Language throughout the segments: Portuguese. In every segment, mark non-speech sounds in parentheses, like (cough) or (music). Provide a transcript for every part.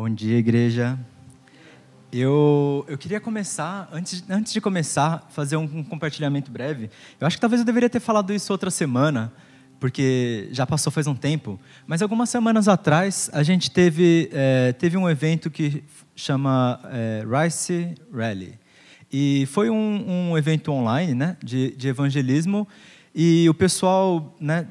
Bom dia, igreja. Eu, eu queria começar, antes, antes de começar, fazer um, um compartilhamento breve. Eu acho que talvez eu deveria ter falado isso outra semana, porque já passou faz um tempo. Mas algumas semanas atrás, a gente teve, é, teve um evento que chama é, Rice Rally. E foi um, um evento online né, de, de evangelismo. E o pessoal né,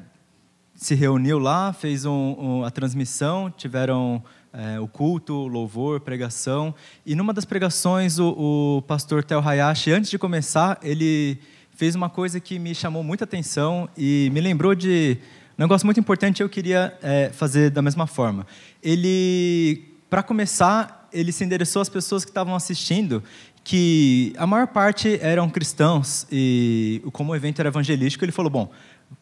se reuniu lá, fez um, um, a transmissão, tiveram é, o culto, louvor, pregação. E numa das pregações, o, o pastor Tel Hayashi, antes de começar, ele fez uma coisa que me chamou muita atenção e me lembrou de um negócio muito importante eu queria é, fazer da mesma forma. Ele, para começar, ele se endereçou às pessoas que estavam assistindo, que a maior parte eram cristãos e como o evento era evangelístico, ele falou: bom,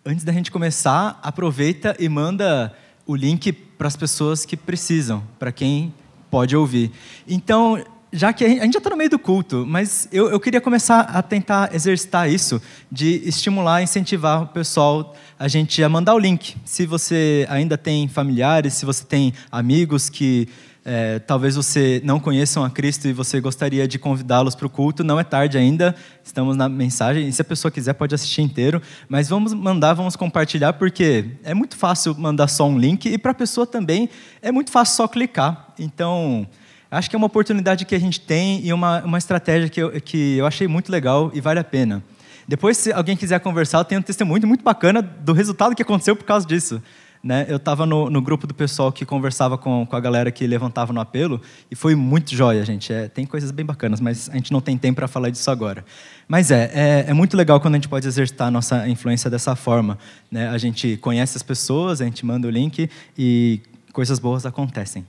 antes da gente começar, aproveita e manda o link para as pessoas que precisam, para quem pode ouvir. Então, já que a gente já está no meio do culto, mas eu, eu, queria começar a tentar exercitar isso, de estimular, incentivar o pessoal a gente a mandar o link. Se você ainda tem familiares, se você tem amigos que é, talvez você não conheçam a Cristo e você gostaria de convidá-los para o culto, não é tarde ainda, estamos na mensagem. E se a pessoa quiser, pode assistir inteiro. Mas vamos mandar, vamos compartilhar, porque é muito fácil mandar só um link e para a pessoa também é muito fácil só clicar. Então, acho que é uma oportunidade que a gente tem e uma, uma estratégia que eu, que eu achei muito legal e vale a pena. Depois, se alguém quiser conversar, eu tenho um testemunho muito bacana do resultado que aconteceu por causa disso. Né? Eu estava no, no, grupo do pessoal que conversava com, com a galera que levantava no apelo e foi muito joia, gente. É, tem coisas bem bacanas, mas a gente não tem tempo para falar disso agora. Mas é, é, é, muito legal quando a gente pode exercitar a nossa influência dessa forma. Né? A gente conhece as pessoas, a gente manda o link e coisas boas acontecem.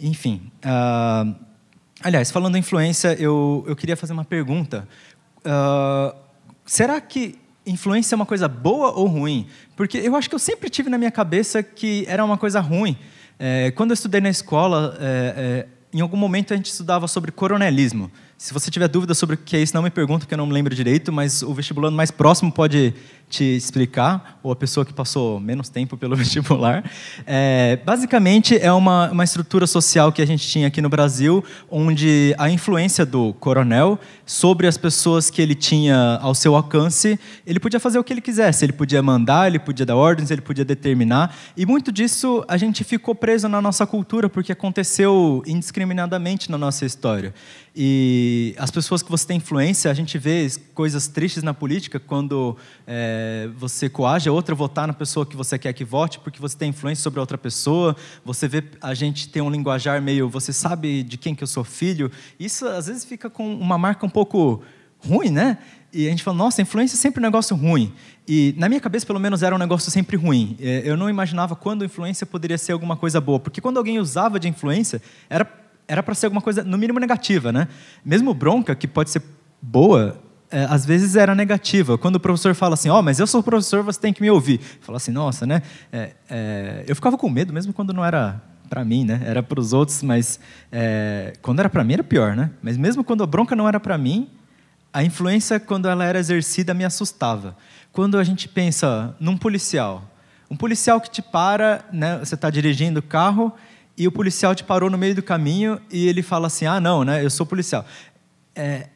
Enfim. Uh, aliás, falando em influência, eu, eu queria fazer uma pergunta. Uh, será que influência é uma coisa boa ou ruim? Porque eu acho que eu sempre tive na minha cabeça que era uma coisa ruim. É, quando eu estudei na escola, é, é, em algum momento a gente estudava sobre coronelismo. Se você tiver dúvida sobre o que é isso, não me pergunta, porque eu não me lembro direito, mas o vestibulando mais próximo pode te explicar, ou a pessoa que passou menos tempo pelo (laughs) vestibular. É, basicamente, é uma, uma estrutura social que a gente tinha aqui no Brasil, onde a influência do coronel sobre as pessoas que ele tinha ao seu alcance, ele podia fazer o que ele quisesse. Ele podia mandar, ele podia dar ordens, ele podia determinar. E muito disso a gente ficou preso na nossa cultura, porque aconteceu indiscriminadamente na nossa história. E as pessoas que você tem influência, a gente vê coisas tristes na política quando é, você coage a outra votar na pessoa que você quer que vote, porque você tem influência sobre a outra pessoa. Você vê a gente tem um linguajar meio, você sabe de quem que eu sou filho. Isso às vezes fica com uma marca um pouco ruim, né? E a gente fala, nossa, influência é sempre um negócio ruim. E na minha cabeça, pelo menos, era um negócio sempre ruim. É, eu não imaginava quando influência poderia ser alguma coisa boa, porque quando alguém usava de influência, era era para ser alguma coisa, no mínimo, negativa. Né? Mesmo bronca, que pode ser boa, é, às vezes era negativa. Quando o professor fala assim, ó, oh, mas eu sou professor, você tem que me ouvir. Fala assim, nossa, né? É, é, eu ficava com medo, mesmo quando não era para mim, né? Era para os outros, mas é, quando era para mim era pior, né? Mas mesmo quando a bronca não era para mim, a influência quando ela era exercida me assustava. Quando a gente pensa num policial, um policial que te para, né? Você está dirigindo o carro e o policial te parou no meio do caminho e ele fala assim: ah, não, né, eu sou policial. É,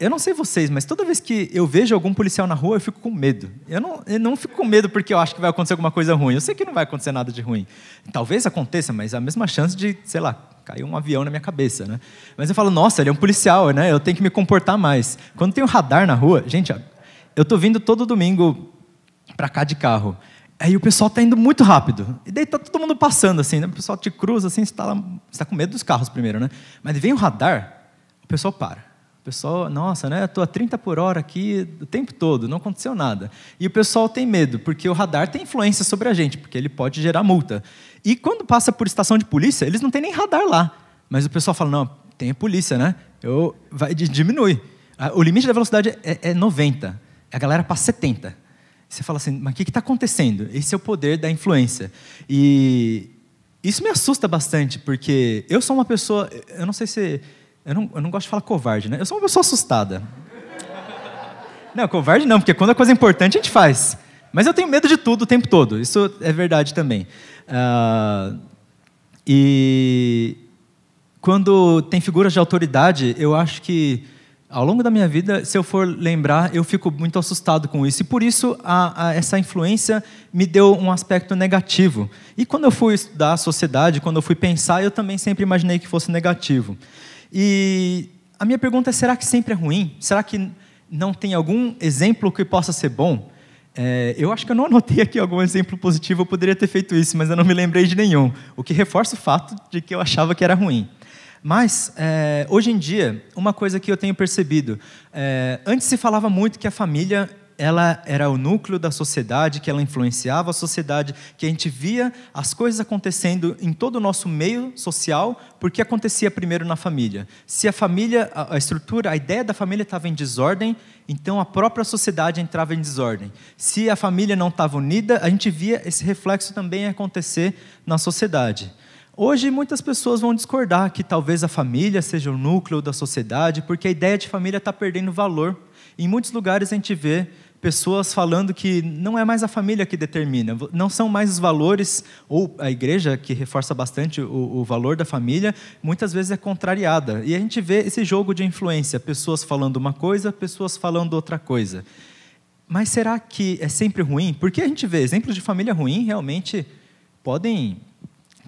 eu não sei vocês, mas toda vez que eu vejo algum policial na rua, eu fico com medo. Eu não, eu não fico com medo porque eu acho que vai acontecer alguma coisa ruim. Eu sei que não vai acontecer nada de ruim. Talvez aconteça, mas a mesma chance de, sei lá, cair um avião na minha cabeça, né? Mas eu falo, nossa, ele é um policial, né? Eu tenho que me comportar mais. Quando tem um radar na rua, gente, eu tô vindo todo domingo para cá de carro. Aí o pessoal está indo muito rápido. E daí está todo mundo passando, assim, né? O pessoal te cruza, assim, você está tá com medo dos carros primeiro, né? Mas vem o radar, o pessoal para. O pessoal, nossa, né? Estou a 30 por hora aqui o tempo todo, não aconteceu nada. E o pessoal tem medo, porque o radar tem influência sobre a gente, porque ele pode gerar multa. E quando passa por estação de polícia, eles não têm nem radar lá. Mas o pessoal fala, não, tem a polícia, né? Eu, vai, diminui. O limite da velocidade é, é 90. A galera passa 70. Você fala assim, mas o que está acontecendo? Esse é o poder da influência. E isso me assusta bastante, porque eu sou uma pessoa, eu não sei se. Eu não, eu não gosto de falar covarde, né? Eu sou uma pessoa assustada. Não, covarde não, porque quando a coisa é importante a gente faz. Mas eu tenho medo de tudo o tempo todo, isso é verdade também. Uh, e quando tem figuras de autoridade, eu acho que ao longo da minha vida, se eu for lembrar, eu fico muito assustado com isso. E por isso, a, a, essa influência me deu um aspecto negativo. E quando eu fui estudar a sociedade, quando eu fui pensar, eu também sempre imaginei que fosse negativo. E a minha pergunta é: será que sempre é ruim? Será que não tem algum exemplo que possa ser bom? É, eu acho que eu não anotei aqui algum exemplo positivo, eu poderia ter feito isso, mas eu não me lembrei de nenhum. O que reforça o fato de que eu achava que era ruim. Mas, é, hoje em dia, uma coisa que eu tenho percebido: é, antes se falava muito que a família ela era o núcleo da sociedade, que ela influenciava a sociedade, que a gente via as coisas acontecendo em todo o nosso meio social, porque acontecia primeiro na família. Se a família, a estrutura, a ideia da família estava em desordem, então a própria sociedade entrava em desordem. Se a família não estava unida, a gente via esse reflexo também acontecer na sociedade. Hoje, muitas pessoas vão discordar que talvez a família seja o núcleo da sociedade, porque a ideia de família está perdendo valor. Em muitos lugares a gente vê pessoas falando que não é mais a família que determina, não são mais os valores, ou a igreja, que reforça bastante o, o, valor da família, muitas vezes é contrariada. E a gente vê esse jogo de influência, pessoas falando uma coisa, pessoas falando outra coisa. Mas será que é sempre ruim? Porque a gente vê exemplos de família ruim realmente podem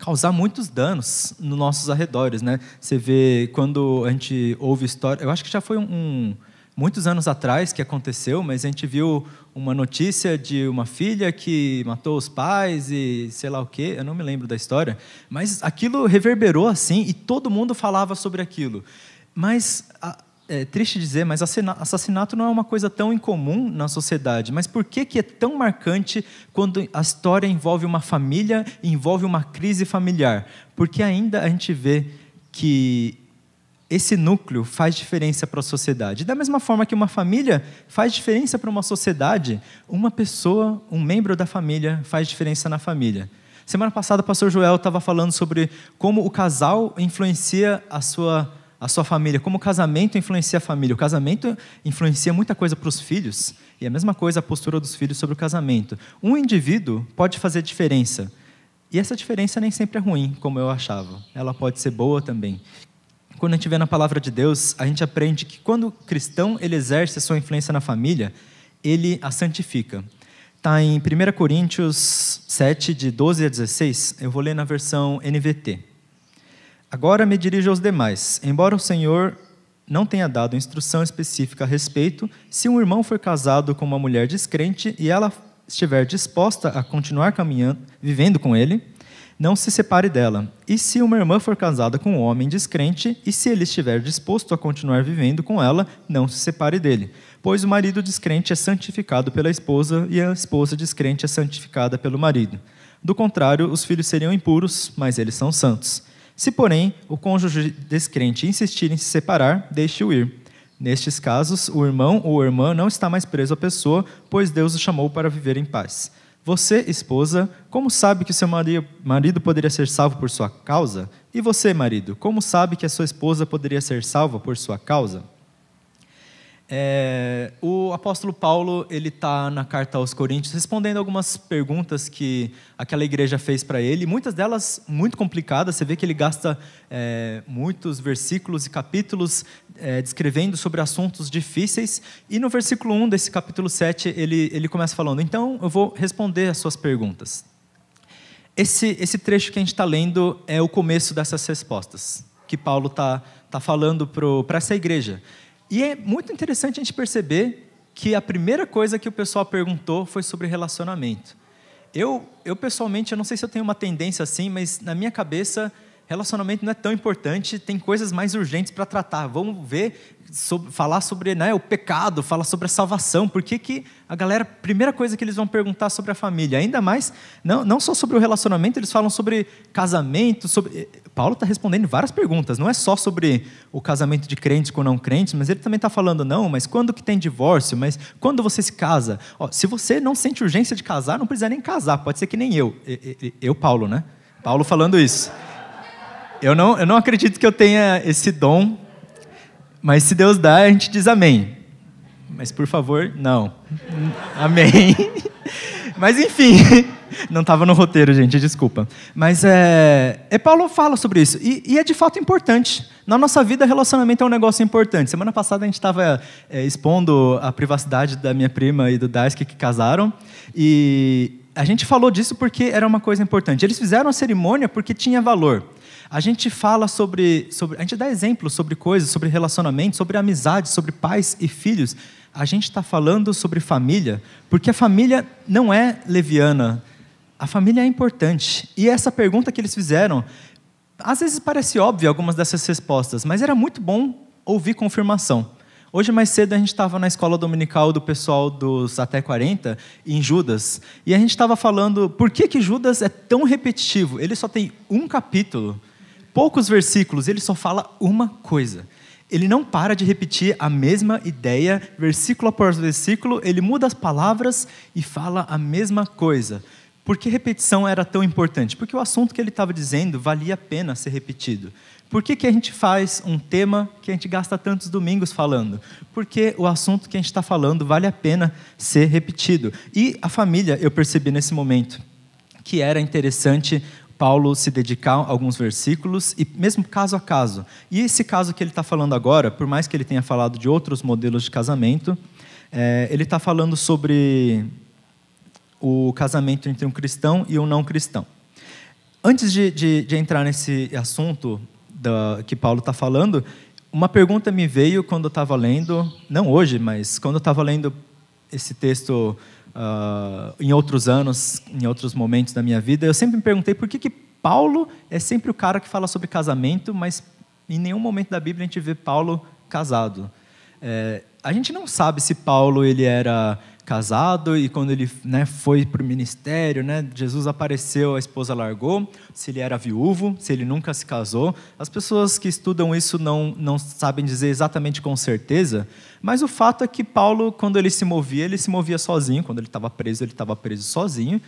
causar muitos danos nos nossos arredores, né? Você vê quando a gente ouve história, eu acho que já foi um, muitos anos atrás que aconteceu, mas a gente viu uma notícia de uma filha que matou os pais e sei lá o quê, eu não me lembro da história, mas aquilo reverberou assim e todo mundo falava sobre aquilo. Mas é triste dizer, mas assassinato não é uma coisa tão incomum na sociedade. Mas por que, que é tão marcante quando a história envolve uma família, envolve uma crise familiar? Porque ainda a gente vê que esse núcleo faz diferença para a sociedade. Da mesma forma que uma família faz diferença para uma sociedade, uma pessoa, um membro da família, faz diferença na família. Semana passada, o pastor Joel estava falando sobre como o casal influencia a sua a sua família, como o casamento influencia a família. O casamento influencia muita coisa para os filhos, e a mesma coisa a postura dos filhos sobre o casamento. Um indivíduo pode fazer diferença, e essa diferença nem sempre é ruim, como eu achava. Ela pode ser boa também. Quando a gente vê na palavra de Deus, a gente aprende que quando o cristão ele exerce a sua influência na família, ele a santifica. Está em 1 Coríntios 7, de 12 a 16, eu vou ler na versão NVT. Agora me dirijo aos demais. Embora o Senhor não tenha dado instrução específica a respeito, se um irmão for casado com uma mulher descrente e ela estiver disposta a continuar caminhando, vivendo com ele, não se separe dela. E se uma irmã for casada com um homem descrente, e se ele estiver disposto a continuar vivendo com ela, não se separe dele. Pois o marido descrente é santificado pela esposa e a esposa descrente é santificada pelo marido. Do contrário, os filhos seriam impuros, mas eles são santos. Se, porém, o cônjuge descrente insistir em se separar, deixe-o ir. Nestes casos, o irmão ou a irmã não está mais preso à pessoa, pois Deus o chamou para viver em paz. Você, esposa, como sabe que seu marido poderia ser salvo por sua causa? E você, marido, como sabe que a sua esposa poderia ser salva por sua causa? É, o apóstolo Paulo ele está na carta aos Coríntios respondendo algumas perguntas que aquela igreja fez para ele, muitas delas muito complicadas. Você vê que ele gasta é, muitos versículos e capítulos é, descrevendo sobre assuntos difíceis. E no versículo 1 desse capítulo 7 ele, ele começa falando: Então eu vou responder as suas perguntas. Esse, esse trecho que a gente está lendo é o começo dessas respostas que Paulo está tá falando para essa igreja. E é muito interessante a gente perceber que a primeira coisa que o pessoal perguntou foi sobre relacionamento. Eu, eu pessoalmente, eu não sei se eu tenho uma tendência assim, mas na minha cabeça relacionamento não é tão importante, tem coisas mais urgentes para tratar. Vamos ver, sobre, falar sobre né, o pecado, falar sobre a salvação. Por que, que a galera, primeira coisa que eles vão perguntar sobre a família, ainda mais, não, não só sobre o relacionamento, eles falam sobre casamento, sobre. Paulo está respondendo várias perguntas, não é só sobre o casamento de crentes com não crentes, mas ele também está falando, não, mas quando que tem divórcio? Mas quando você se casa? Ó, se você não sente urgência de casar, não precisa nem casar, pode ser que nem eu. Eu, Paulo, né? Paulo falando isso. Eu não, eu não acredito que eu tenha esse dom, mas se Deus dá, a gente diz amém. Mas por favor, não. Amém. (laughs) Mas enfim, (laughs) (laughs) Não estava no roteiro, gente, desculpa. Mas é, é Paulo fala sobre isso. E, e, é de fato importante. Na nossa vida, relacionamento é um negócio importante. Semana passada a gente estava é, expondo a privacidade da minha prima e do Daisuke que casaram. E a gente falou disso porque era uma coisa importante. Eles fizeram a cerimônia porque tinha valor. A gente fala sobre, sobre, a gente dá exemplos sobre coisas, sobre relacionamento, sobre amizade, sobre pais e filhos. A gente está falando sobre família, porque a família não é leviana. A família é importante. E essa pergunta que eles fizeram, às vezes parece óbvia algumas dessas respostas, mas era muito bom ouvir confirmação. Hoje, mais cedo, a gente estava na escola dominical do pessoal dos Até 40, em Judas, e a gente estava falando por que, que Judas é tão repetitivo. Ele só tem um capítulo poucos versículos, ele só fala uma coisa. Ele não para de repetir a mesma ideia, versículo após versículo, ele muda as palavras e fala a mesma coisa. Por que repetição era tão importante? Porque o assunto que ele estava dizendo valia a pena ser repetido. Por que, que a gente faz um tema que a gente gasta tantos domingos falando? Porque o assunto que a gente está falando vale a pena ser repetido. E a família, eu percebi nesse momento, que era interessante Paulo se dedicar a alguns versículos, e mesmo caso a caso. E esse caso que ele está falando agora, por mais que ele tenha falado de outros modelos de casamento, é, ele está falando sobre o casamento entre um cristão e um não cristão. Antes de, de, de entrar nesse assunto da, que Paulo está falando, uma pergunta me veio quando eu estava lendo, não hoje, mas quando eu estava lendo esse texto uh, em outros anos, em outros momentos da minha vida, eu sempre me perguntei por que, que Paulo é sempre o cara que fala sobre casamento, mas em nenhum momento da Bíblia a gente vê Paulo casado. É, a gente não sabe se Paulo ele era casado e quando ele né, foi para o ministério, né, Jesus apareceu, a esposa largou, se ele era viúvo, se ele nunca se casou. As pessoas que estudam isso não, não sabem dizer exatamente com certeza, mas o fato é que Paulo, quando ele se movia, ele se movia sozinho, quando ele estava preso, ele estava preso sozinho.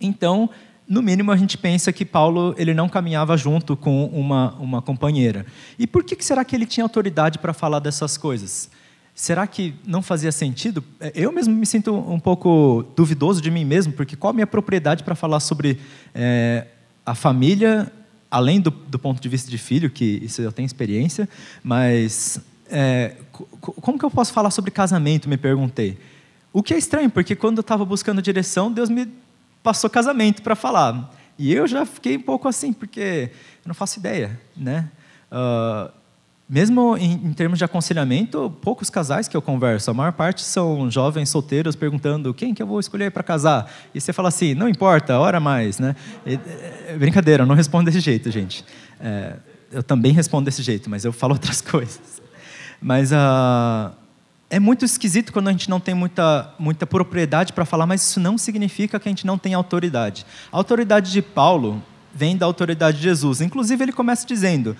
Então, no mínimo, a gente pensa que Paulo ele não caminhava junto com uma, uma companheira. E por que será que ele tinha autoridade para falar dessas coisas? Será que não fazia sentido? É, eu mesmo me sinto um pouco duvidoso de mim mesmo, porque qual a minha propriedade para falar sobre é, a família, além do, do, ponto de vista de filho, que isso eu tenho experiência, mas é, como que eu posso falar sobre casamento? Me perguntei. O que é estranho, porque quando eu estava buscando direção, Deus me passou casamento para falar. E eu já fiquei um pouco assim, porque eu não faço ideia, né? Uh, mesmo em, em, termos de aconselhamento, poucos casais que eu converso, a maior parte são jovens solteiros perguntando quem que eu vou escolher para casar. E você fala assim, não importa, ora mais, né? E, é, brincadeira, eu não respondo desse jeito, gente. É, eu também respondo desse jeito, mas eu falo (laughs) outras coisas. Mas uh, é muito esquisito quando a gente não tem muita, muita propriedade para falar, mas isso não significa que a gente não tem autoridade. A autoridade de Paulo vem da autoridade de Jesus. Inclusive, ele começa dizendo: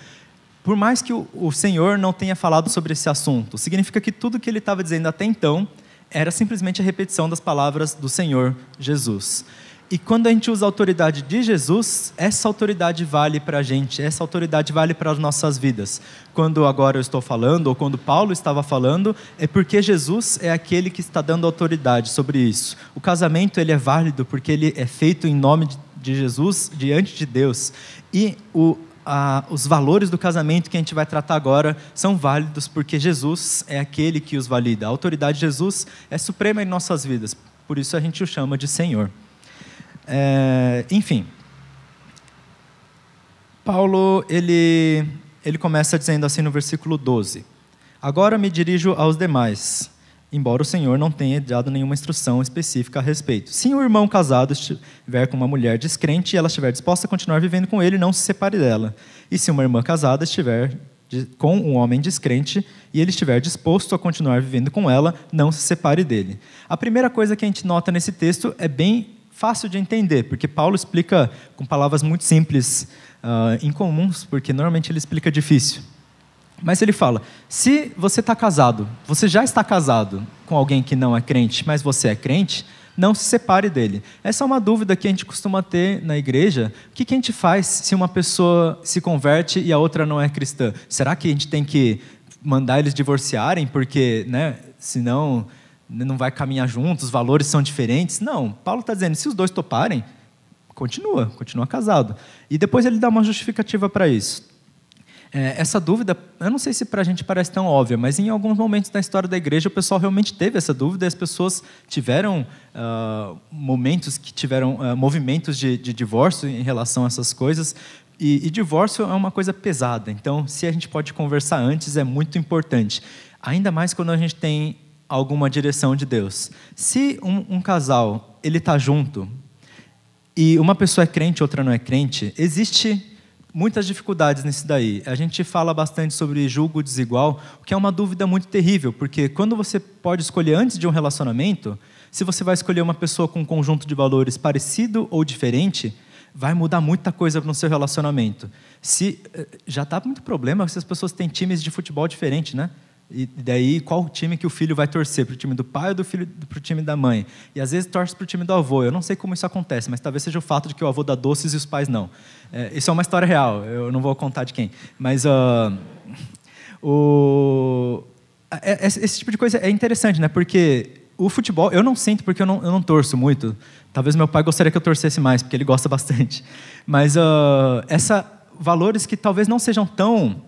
por mais que o, o Senhor não tenha falado sobre esse assunto, significa que tudo que ele estava dizendo até então era simplesmente a repetição das palavras do Senhor Jesus. E quando a gente usa a autoridade de Jesus, essa autoridade vale para a gente, essa autoridade vale para as nossas vidas. Quando agora eu estou falando, ou quando Paulo estava falando, é porque Jesus é aquele que está dando autoridade sobre isso. O casamento ele é válido porque ele é feito em nome de Jesus diante de Deus. E o, ah, os valores do casamento que a gente vai tratar agora são válidos porque Jesus é aquele que os valida. A autoridade de Jesus é suprema em nossas vidas, por isso a gente o chama de Senhor. É, enfim, Paulo ele, ele começa dizendo assim no versículo 12: Agora me dirijo aos demais embora o Senhor não tenha dado nenhuma instrução específica a respeito. Se um irmão casado estiver com uma mulher descrente e ela estiver disposta a continuar vivendo com ele, não se separe dela. E se uma irmã casada estiver com um homem descrente e ele estiver disposto a continuar vivendo com ela, não se separe dele. A primeira coisa que a gente nota nesse texto é bem fácil de entender, porque Paulo explica com palavras muito simples, uh, incomuns, porque normalmente ele explica difícil. Mas ele fala: se você está casado, você já está casado com alguém que não é crente, mas você é crente, não se separe dele. Essa é uma dúvida que a gente costuma ter na igreja. O que, a gente faz se uma pessoa se converte e a outra não é cristã? Será que a gente tem que mandar eles divorciarem porque, né, senão não vai caminhar juntos, os valores são diferentes? Não. Paulo está dizendo: se os dois toparem, continua, continua casado. E depois ele dá uma justificativa para isso. É, essa dúvida, eu não sei se para a gente parece tão óbvia, mas em alguns momentos da história da igreja o pessoal realmente teve essa dúvida e as pessoas tiveram uh, momentos que tiveram uh, movimentos de, de, divórcio em relação a essas coisas. E, e divórcio é uma coisa pesada, então se a gente pode conversar antes é muito importante. Ainda mais quando a gente tem alguma direção de Deus. Se um, um casal ele está junto e uma pessoa é crente, outra não é crente, existe muitas dificuldades nisso daí. A gente fala bastante sobre julgo desigual, o que é uma dúvida muito terrível, porque quando você pode escolher antes de um relacionamento, se você vai escolher uma pessoa com um conjunto de valores parecido ou diferente, vai mudar muita coisa no seu relacionamento. Se eh, já está muito problema se as pessoas têm times de futebol diferentes, né? E daí, qual time que o filho vai torcer? Para o time do pai ou do filho para o time da mãe? E às vezes torce para o time do avô. Eu não sei como isso acontece, mas talvez seja o fato de que o avô dá doces e os pais não. É, isso é uma história real, eu não vou contar de quem. Mas uh, o, é, é, esse tipo de coisa é interessante, né? Porque o futebol, eu não sinto porque eu não, eu não torço muito. Talvez meu pai gostaria que eu torcesse mais, porque ele gosta bastante. Mas uh, essa valores que talvez não sejam tão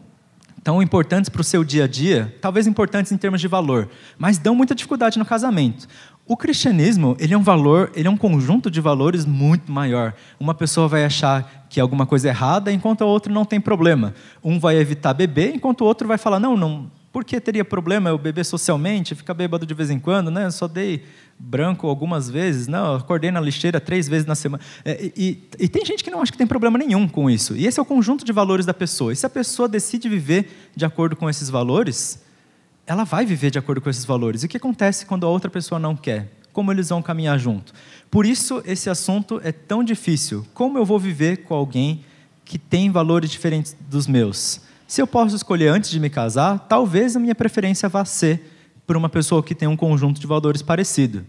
tão importantes para o seu dia a dia, talvez importantes em termos de valor, mas dão muita dificuldade no casamento. O cristianismo, ele é um valor, ele é um conjunto de valores muito maior. Uma pessoa vai achar que alguma coisa é errada, enquanto a outra não tem problema. Um vai evitar beber, enquanto o outro vai falar: "Não, não, por que teria problema eu beber socialmente, ficar bêbado de vez em quando, né? Eu só dei branco algumas vezes, não, acordei na lixeira três vezes na semana. É, e, e, tem gente que não acha que tem problema nenhum com isso. E esse é o conjunto de valores da pessoa. E se a pessoa decide viver de acordo com esses valores, ela vai viver de acordo com esses valores. E o que acontece quando a outra pessoa não quer? Como eles vão caminhar junto? Por isso esse assunto é tão difícil. Como eu vou viver com alguém que tem valores diferentes dos meus? Se eu posso escolher antes de me casar, talvez a minha preferência vá ser por uma pessoa que tem um conjunto de valores parecido.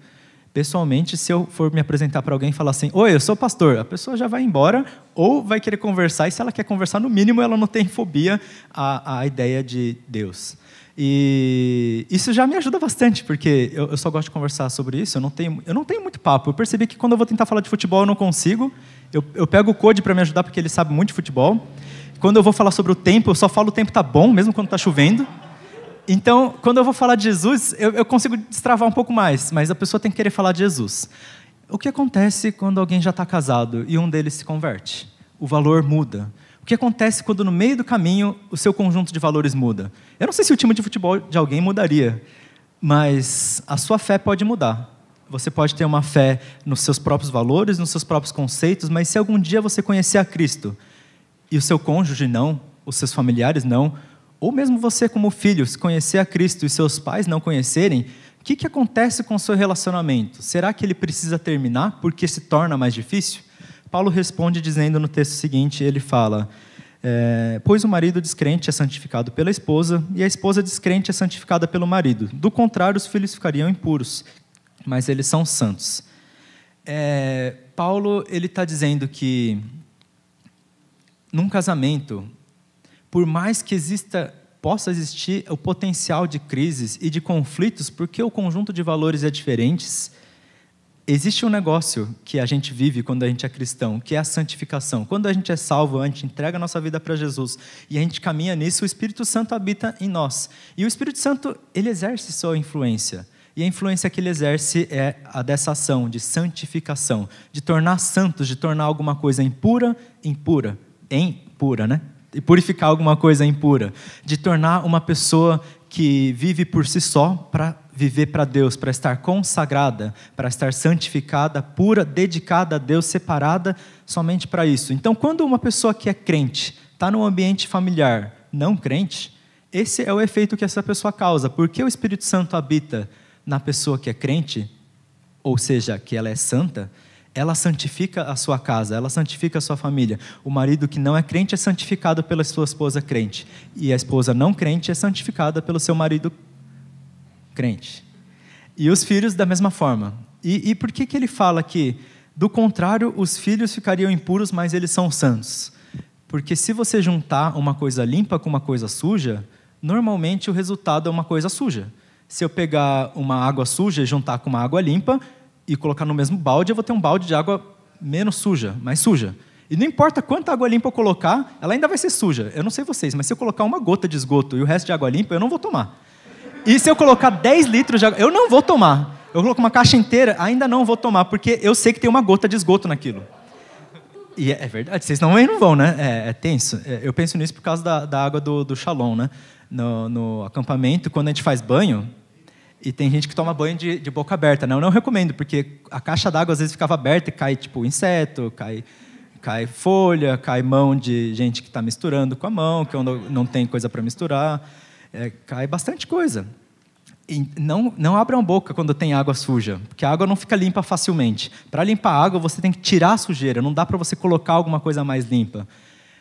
Pessoalmente, se eu for me apresentar para alguém e falar assim, oi, eu sou pastor, a pessoa já vai embora ou vai querer conversar, e se ela quer conversar, no mínimo ela não tem fobia à, à ideia de Deus. E isso já me ajuda bastante, porque eu, eu, só gosto de conversar sobre isso, eu não, tenho, eu não tenho muito papo. Eu percebi que quando eu vou tentar falar de futebol eu não consigo, eu, eu pego o Code para me ajudar, porque ele sabe muito de futebol, quando eu vou falar sobre o tempo, eu só falo o tempo está bom, mesmo quando está chovendo. Então, quando eu vou falar de Jesus, eu, eu, consigo destravar um pouco mais, mas a pessoa tem que querer falar de Jesus. O que acontece quando alguém já está casado e um deles se converte? O valor muda. O que acontece quando no meio do caminho o seu conjunto de valores muda? Eu não sei se o time de futebol de alguém mudaria, mas a sua fé pode mudar. Você pode ter uma fé nos seus próprios valores, nos seus próprios conceitos, mas se algum dia você conhecer a Cristo, e o seu cônjuge não, os seus familiares não, ou mesmo você como filho, se conhecer a Cristo e seus pais não conhecerem, o que, que acontece com o seu relacionamento? Será que ele precisa terminar porque se torna mais difícil? Paulo responde dizendo no texto seguinte, ele fala, é, pois o marido descrente é santificado pela esposa e a esposa descrente é santificada pelo marido. Do contrário, os filhos ficariam impuros, mas eles são santos. É, Paulo ele está dizendo que num casamento, por mais que exista possa existir o potencial de crises e de conflitos, porque o conjunto de valores é diferentes, existe um negócio que a gente vive quando a gente é cristão, que é a santificação. Quando a gente é salvo, a gente entrega a nossa vida para Jesus e a gente caminha nisso, o Espírito Santo habita em nós. E o Espírito Santo, ele exerce sua influência. E a influência que ele exerce é a dessa ação de santificação, de tornar santos, de tornar alguma coisa impura, impura, em pura, né? E purificar alguma coisa impura, de tornar uma pessoa que vive por si só para viver para Deus, para estar consagrada, para estar santificada, pura, dedicada a Deus, separada somente para isso. Então, quando uma pessoa que é crente está num ambiente familiar não crente, esse é o efeito que essa pessoa causa. Porque o Espírito Santo habita na pessoa que é crente, ou seja, que ela é santa, ela santifica a sua casa, ela santifica a sua família. O marido que não é crente é santificado pela sua esposa crente. E a esposa não crente é santificada pelo seu marido crente. E os filhos da mesma forma. E, e por que, que ele fala que, do contrário, os filhos ficariam impuros, mas eles são santos? Porque se você juntar uma coisa limpa com uma coisa suja, normalmente o resultado é uma coisa suja. Se eu pegar uma água suja e juntar com uma água limpa, e colocar no mesmo balde, eu vou ter um balde de água menos suja, mais suja. E não importa quanta água limpa eu colocar, ela ainda vai ser suja. Eu não sei vocês, mas se eu colocar uma gota de esgoto e o resto de água limpa, eu não vou tomar. E se eu colocar 10 litros de água, eu não vou tomar. Eu coloco uma caixa inteira, ainda não vou tomar, porque eu sei que tem uma gota de esgoto naquilo. E é, é verdade, vocês não, não vão, né? É, é tenso. É, eu penso nisso por causa da, da água do, do Shalom, né? No, no, acampamento, quando a gente faz banho, e tem gente que toma banho de, de boca aberta. Né? Eu não recomendo, porque a caixa d'água às vezes ficava aberta e cai tipo inseto, cai cai folha, cai mão de gente que está misturando com a mão, que não tem coisa para misturar, é, cai bastante coisa. E não, não abram boca quando tem água suja, porque a água não fica limpa facilmente. Para limpar a água, você tem que tirar a sujeira, não dá para você colocar alguma coisa mais limpa.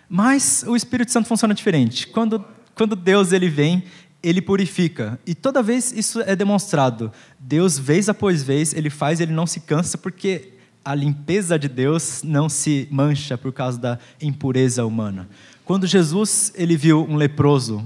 Mas o Espírito Santo funciona diferente. Quando, quando Deus ele vem, ele purifica. E toda vez isso é demonstrado. Deus, vez após vez, ele faz, ele não se cansa, porque a limpeza de Deus não se mancha por causa da impureza humana. Quando Jesus ele viu um leproso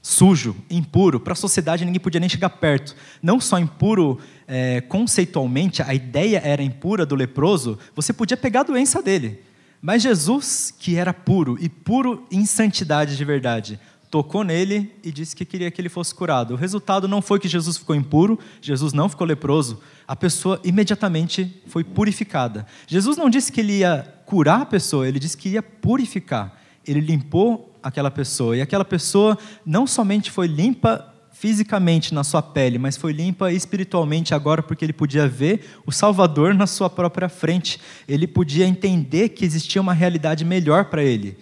sujo, impuro, para a sociedade ninguém podia nem chegar perto. Não só impuro é, conceitualmente, a ideia era impura do leproso, você podia pegar a doença dele. Mas Jesus, que era puro e puro em santidade de verdade, tocou nele e disse que queria que ele fosse curado. O resultado não foi que Jesus ficou impuro, Jesus não ficou leproso, a pessoa imediatamente foi purificada. Jesus não disse que ele ia curar a pessoa, ele disse que ia purificar. Ele limpou aquela pessoa e aquela pessoa não somente foi limpa fisicamente na sua pele, mas foi limpa espiritualmente agora porque ele podia ver o Salvador na sua própria frente. Ele podia entender que existia uma realidade melhor para ele.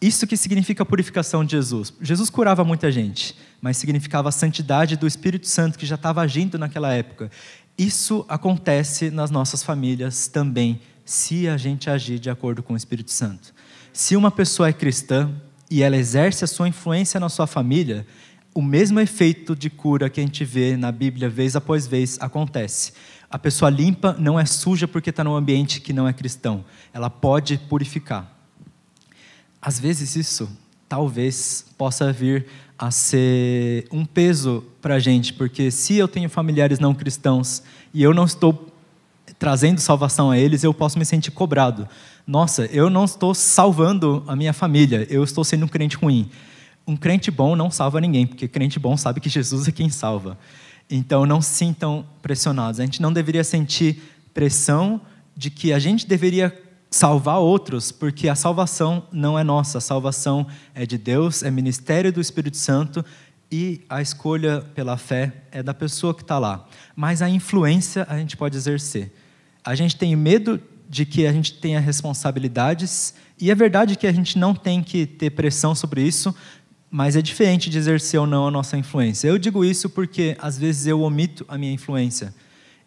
Isso que significa a purificação de Jesus. Jesus curava muita gente, mas significava a santidade do Espírito Santo que já estava agindo naquela época. Isso acontece nas nossas famílias também, se a gente agir de acordo com o Espírito Santo. Se uma pessoa é cristã e ela exerce a sua influência na sua família, o mesmo efeito de cura que a gente vê na Bíblia vez após vez acontece. A pessoa limpa não é suja porque está num ambiente que não é cristão. Ela pode purificar. Às vezes isso talvez possa vir a ser um peso para a gente, porque se eu tenho familiares não cristãos e eu não estou trazendo salvação a eles, eu posso me sentir cobrado. Nossa, eu não estou salvando a minha família, eu estou sendo um crente ruim. Um crente bom não salva ninguém, porque crente bom sabe que Jesus é quem salva. Então não sintam pressionados. A gente não deveria sentir pressão de que a gente deveria salvar outros, porque a salvação não é nossa, a salvação é de Deus, é ministério do Espírito Santo e a escolha pela fé é da pessoa que está lá. Mas a influência a gente pode exercer. A gente tem medo de que a gente tenha responsabilidades, e é verdade que a gente não tem que ter pressão sobre isso, mas é diferente de exercer ou não a nossa influência. Eu digo isso porque às vezes eu omito a minha influência.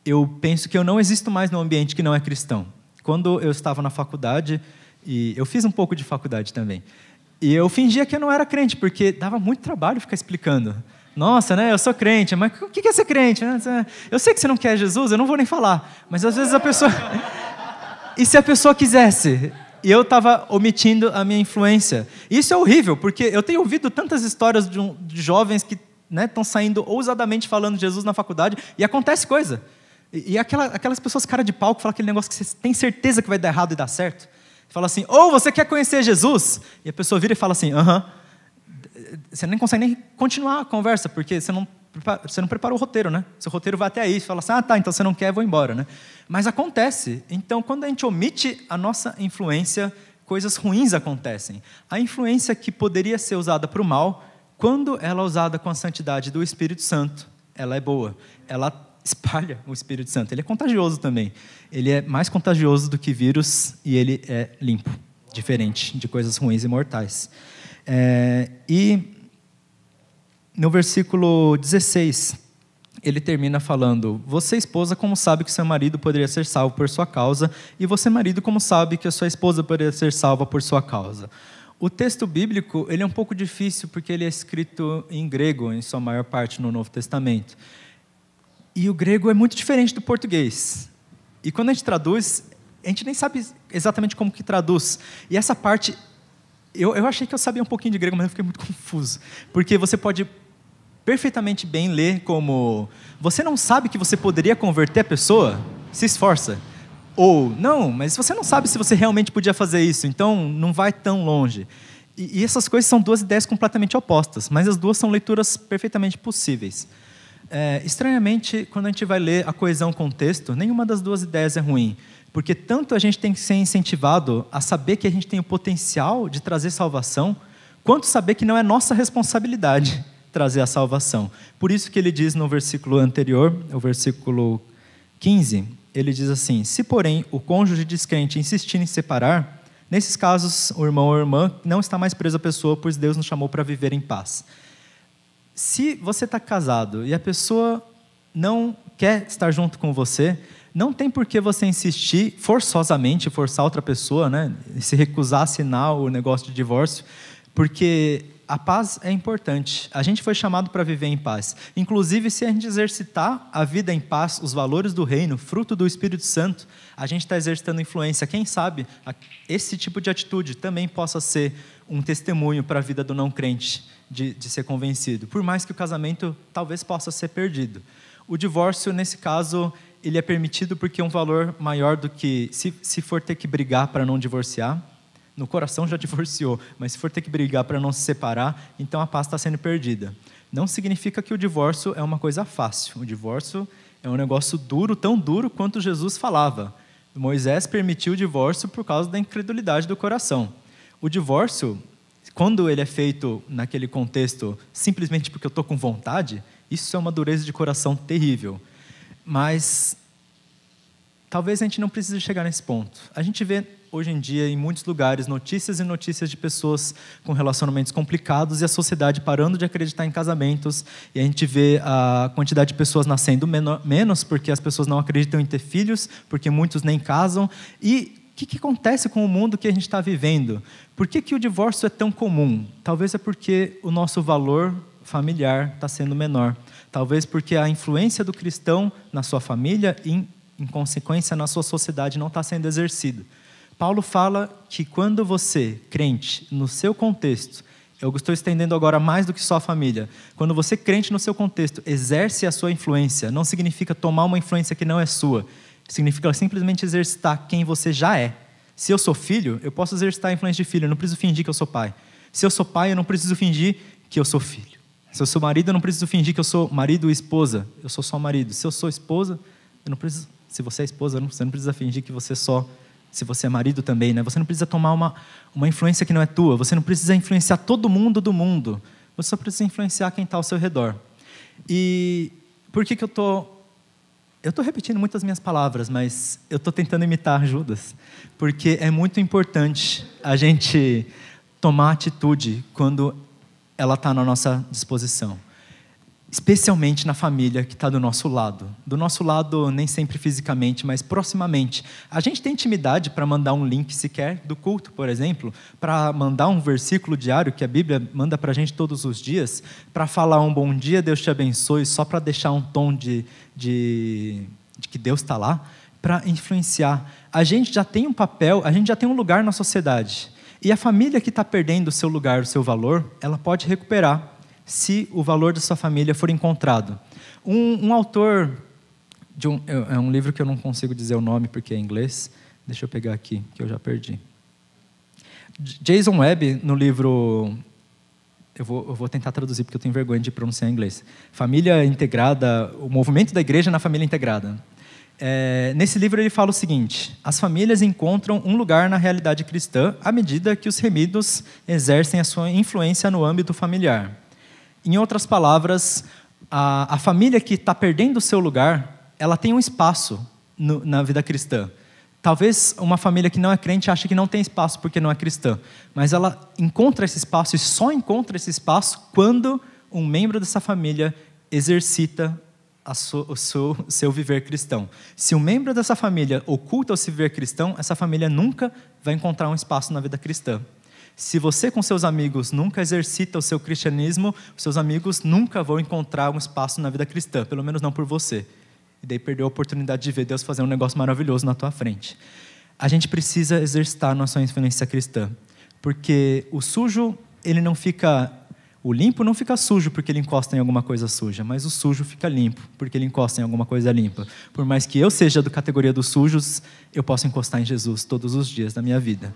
Eu penso que eu não existo mais num ambiente que não é cristão. Quando eu estava na faculdade, e eu fiz um pouco de faculdade também, e eu fingia que eu não era crente, porque dava muito trabalho ficar explicando. Nossa, né? Eu sou crente, mas o que é ser crente? Eu sei que você não quer Jesus, eu não vou nem falar. Mas às vezes a pessoa. (laughs) e se a pessoa quisesse? E eu estava omitindo a minha influência. Isso é horrível, porque eu tenho ouvido tantas histórias de, um, de jovens que estão né, saindo ousadamente falando de Jesus na faculdade e acontece coisa. E, aquela, aquelas pessoas cara de que falam aquele negócio que você tem certeza que vai dar errado e dar certo. Fala assim, ou oh, você quer conhecer Jesus? E a pessoa vira e fala assim, aham. Uh -huh. Você nem consegue nem continuar a conversa, porque você não, você não preparou o roteiro, né? Seu roteiro vai até aí, você fala assim, ah, tá, então você não quer, vou embora, né? Mas acontece. Então, quando a gente omite a nossa influência, coisas ruins acontecem. A influência que poderia ser usada para o mal, quando ela é usada com a santidade do Espírito Santo, ela é boa. Ela espalha o Espírito Santo. Ele é contagioso também. Ele é mais contagioso do que vírus e ele é limpo, diferente de coisas ruins e mortais. É, e no versículo 16, ele termina falando: Você, esposa, como sabe que seu marido poderia ser salvo por sua causa, e você, marido, como sabe que a sua esposa poderia ser salva por sua causa. O texto bíblico ele é um pouco difícil porque ele é escrito em grego, em sua maior parte no Novo Testamento. E o grego é muito diferente do português. E quando a gente traduz, a gente nem sabe exatamente como que traduz. E essa parte, eu, eu achei que eu sabia um pouquinho de grego, mas eu fiquei muito (laughs) confuso. Porque você pode perfeitamente bem ler como: Você não sabe que você poderia converter a pessoa? Se esforça. Ou, não, mas você não sabe se você realmente podia fazer isso, então não vai tão longe. E, e essas coisas são duas ideias completamente opostas, mas as duas são leituras perfeitamente possíveis. É, estranhamente, quando a gente vai ler a coesão com o texto, nenhuma das duas ideias é ruim, porque tanto a gente tem que ser incentivado a saber que a gente tem o potencial de trazer salvação, quanto saber que não é nossa responsabilidade trazer a salvação. Por isso que ele diz no versículo anterior, o versículo 15, ele diz assim: Se, porém, o cônjuge descrente insistir em separar, nesses casos, o irmão ou a irmã não está mais preso à pessoa, pois Deus nos chamou para viver em paz. Se você está casado e a pessoa não quer estar junto com você, não tem por que você insistir forçosamente, forçar outra pessoa, né, se recusar a assinar o negócio de divórcio, porque a paz é importante. A gente foi chamado para viver em paz. Inclusive, se a gente exercitar a vida em paz, os valores do reino, fruto do Espírito Santo, a gente está exercitando influência. Quem sabe esse tipo de atitude também possa ser um testemunho para a vida do não crente de, de ser convencido, por mais que o casamento talvez possa ser perdido. O divórcio, nesse caso, ele é permitido porque é um valor maior do que se, se for ter que brigar para não divorciar. No coração já (laughs) divorciou, mas se for ter que brigar para não se separar, então a paz está sendo perdida. Não significa que o divórcio é uma coisa fácil. O divórcio é um negócio duro, tão duro quanto Jesus falava. Moisés permitiu o divórcio por causa da incredulidade do coração. O divórcio quando ele é feito naquele contexto simplesmente porque eu estou com vontade, isso é uma dureza de coração terrível. Mas talvez a gente não precise chegar nesse ponto. A gente vê hoje em dia em muitos lugares notícias e notícias de pessoas com relacionamentos complicados e a sociedade parando de acreditar em casamentos e a gente vê a quantidade de pessoas nascendo menos porque as pessoas não acreditam em ter filhos porque muitos nem casam e que, que, acontece com o mundo que a gente está vivendo? Por que, que o divórcio é tão comum? Talvez é porque o nosso valor familiar está sendo menor. Talvez porque a influência do cristão na sua família e, em, consequência, na sua sociedade não está sendo exercida. Paulo fala que quando você, crente, no seu contexto, eu estou estendendo agora mais do que só a família. Quando você, crente no seu contexto, exerce a sua influência, não significa tomar uma influência que não é sua, Significa simplesmente exercitar quem você já é. Se eu sou filho, eu posso exercitar a influência de filho, eu não preciso fingir que eu sou pai. Se eu sou pai, eu não preciso fingir que eu sou filho. Se eu sou marido, eu não preciso fingir que eu sou marido e esposa. Eu sou só marido. Se eu sou esposa, eu não preciso. Se você é esposa, você não precisa fingir que você é só. Se você é marido também, né? Você não precisa tomar uma, uma influência que não é tua. Você não precisa influenciar todo mundo do mundo. Você só precisa influenciar quem está ao seu redor. E por que, que eu estou eu estou repetindo muitas minhas palavras, mas eu estou tentando imitar Judas, porque é muito importante a gente tomar atitude quando ela está na nossa disposição especialmente na família que está do nosso lado. Do nosso lado, nem sempre fisicamente, mas proximamente. A gente tem intimidade para mandar um link sequer do culto, por exemplo, para mandar um versículo diário que a Bíblia manda para a gente todos os dias, para falar um bom dia, Deus te abençoe, só para deixar um tom de, de, de que Deus está lá, para influenciar. A gente já tem um papel, a gente já tem um lugar na sociedade. E a família que está perdendo o seu lugar, o seu valor, ela pode recuperar se o valor da sua família for encontrado. Um, um autor, de um, é, é um livro que eu não consigo dizer o nome porque é inglês, deixa eu pegar aqui, que eu já perdi. Jason Webb, no livro. Eu vou, eu vou, tentar traduzir porque eu tenho vergonha de pronunciar em inglês. Família Integrada, o movimento da igreja na família integrada. É, nesse livro ele fala o seguinte: as famílias encontram um lugar na realidade cristã à medida que os remidos exercem a sua influência no âmbito familiar. Em outras palavras, a, a família que está perdendo o seu lugar, ela tem um espaço no, na vida cristã. Talvez uma família que não é crente ache que não tem espaço porque não é cristã, mas ela encontra esse espaço e só encontra esse espaço quando um membro dessa família exercita so, o seu, seu viver cristão. Se um membro dessa família oculta o seu viver cristão, essa família nunca vai encontrar um espaço na vida cristã. Se você com seus amigos nunca exercita o seu cristianismo, seus amigos nunca vão encontrar um espaço na vida cristã, pelo menos não por você. E daí perdeu a oportunidade de ver Deus fazer um negócio maravilhoso na tua frente. A gente precisa exercitar nossa influência cristã, porque o sujo, ele não fica O limpo não fica sujo porque ele encosta em alguma coisa suja, mas o sujo fica limpo porque ele encosta em alguma coisa limpa. Por mais que eu seja da categoria dos sujos, eu posso encostar em Jesus todos os dias da minha vida.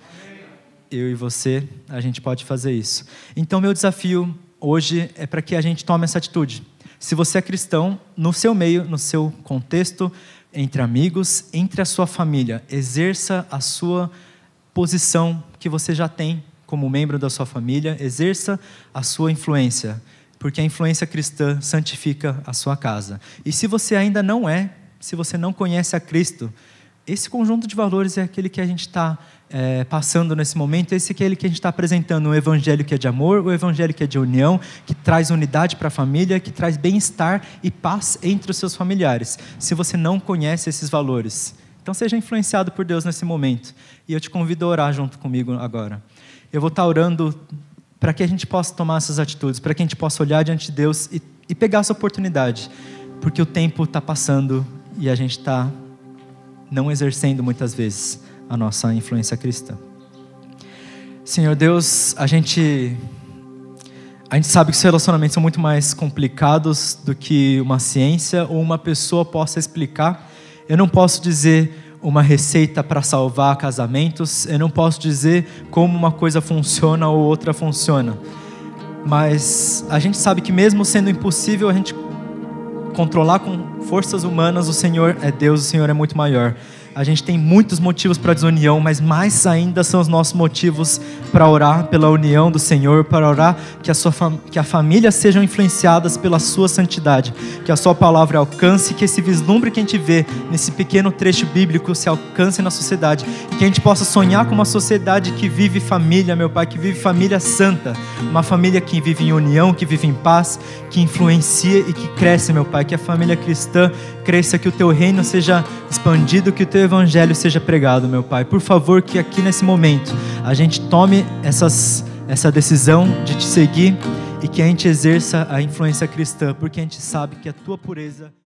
Eu e você, a gente pode fazer isso. Então, meu desafio hoje é para que a gente tome essa atitude. Se você é cristão, no seu meio, no seu contexto, entre amigos, entre a sua família, exerça a sua posição que você já tem como membro da sua família, exerça a sua influência, porque a influência cristã santifica a sua casa. E se você ainda não é, se você não conhece a Cristo, esse conjunto de valores é aquele que a gente está é, passando nesse momento, esse é aquele que a gente está apresentando, o evangelho que é de amor, o evangelho que é de união, que traz unidade para a família, que traz bem-estar e paz entre os seus familiares. Se você não conhece esses valores, então seja influenciado por Deus nesse momento. E eu te convido a orar junto comigo agora eu vou estar orando para que a gente possa tomar essas atitudes, para que a gente possa olhar diante de Deus e, e pegar essa oportunidade, porque o tempo está passando e a gente está não exercendo muitas vezes a nossa influência cristã. Senhor Deus, a gente a gente sabe que os relacionamentos são muito mais complicados do que uma ciência ou uma pessoa possa explicar. Eu não posso dizer uma receita para salvar casamentos. Eu não posso dizer como uma coisa funciona ou outra funciona. Mas a gente sabe que mesmo sendo impossível a gente controlar com forças humanas, o Senhor é Deus, o Senhor é muito maior. A gente tem muitos motivos para desunião, mas mais ainda são os nossos motivos para orar pela união do Senhor, para orar que a, sua que a família sejam influenciadas pela sua santidade, que a sua palavra alcance, que esse vislumbre que a gente vê nesse pequeno trecho bíblico se alcance na sociedade, que a gente possa sonhar com uma sociedade que vive família, meu Pai, que vive família santa, uma família que vive em união, que vive em paz, que influencia e que cresce, meu Pai, que a família cristã cresça, que o teu reino seja expandido, que o teu evangelho seja pregado, meu Pai. Por favor, que aqui nesse momento a gente tome essas, essa decisão de te seguir e que a gente exerça a influência cristã, porque a gente sabe que a tua pureza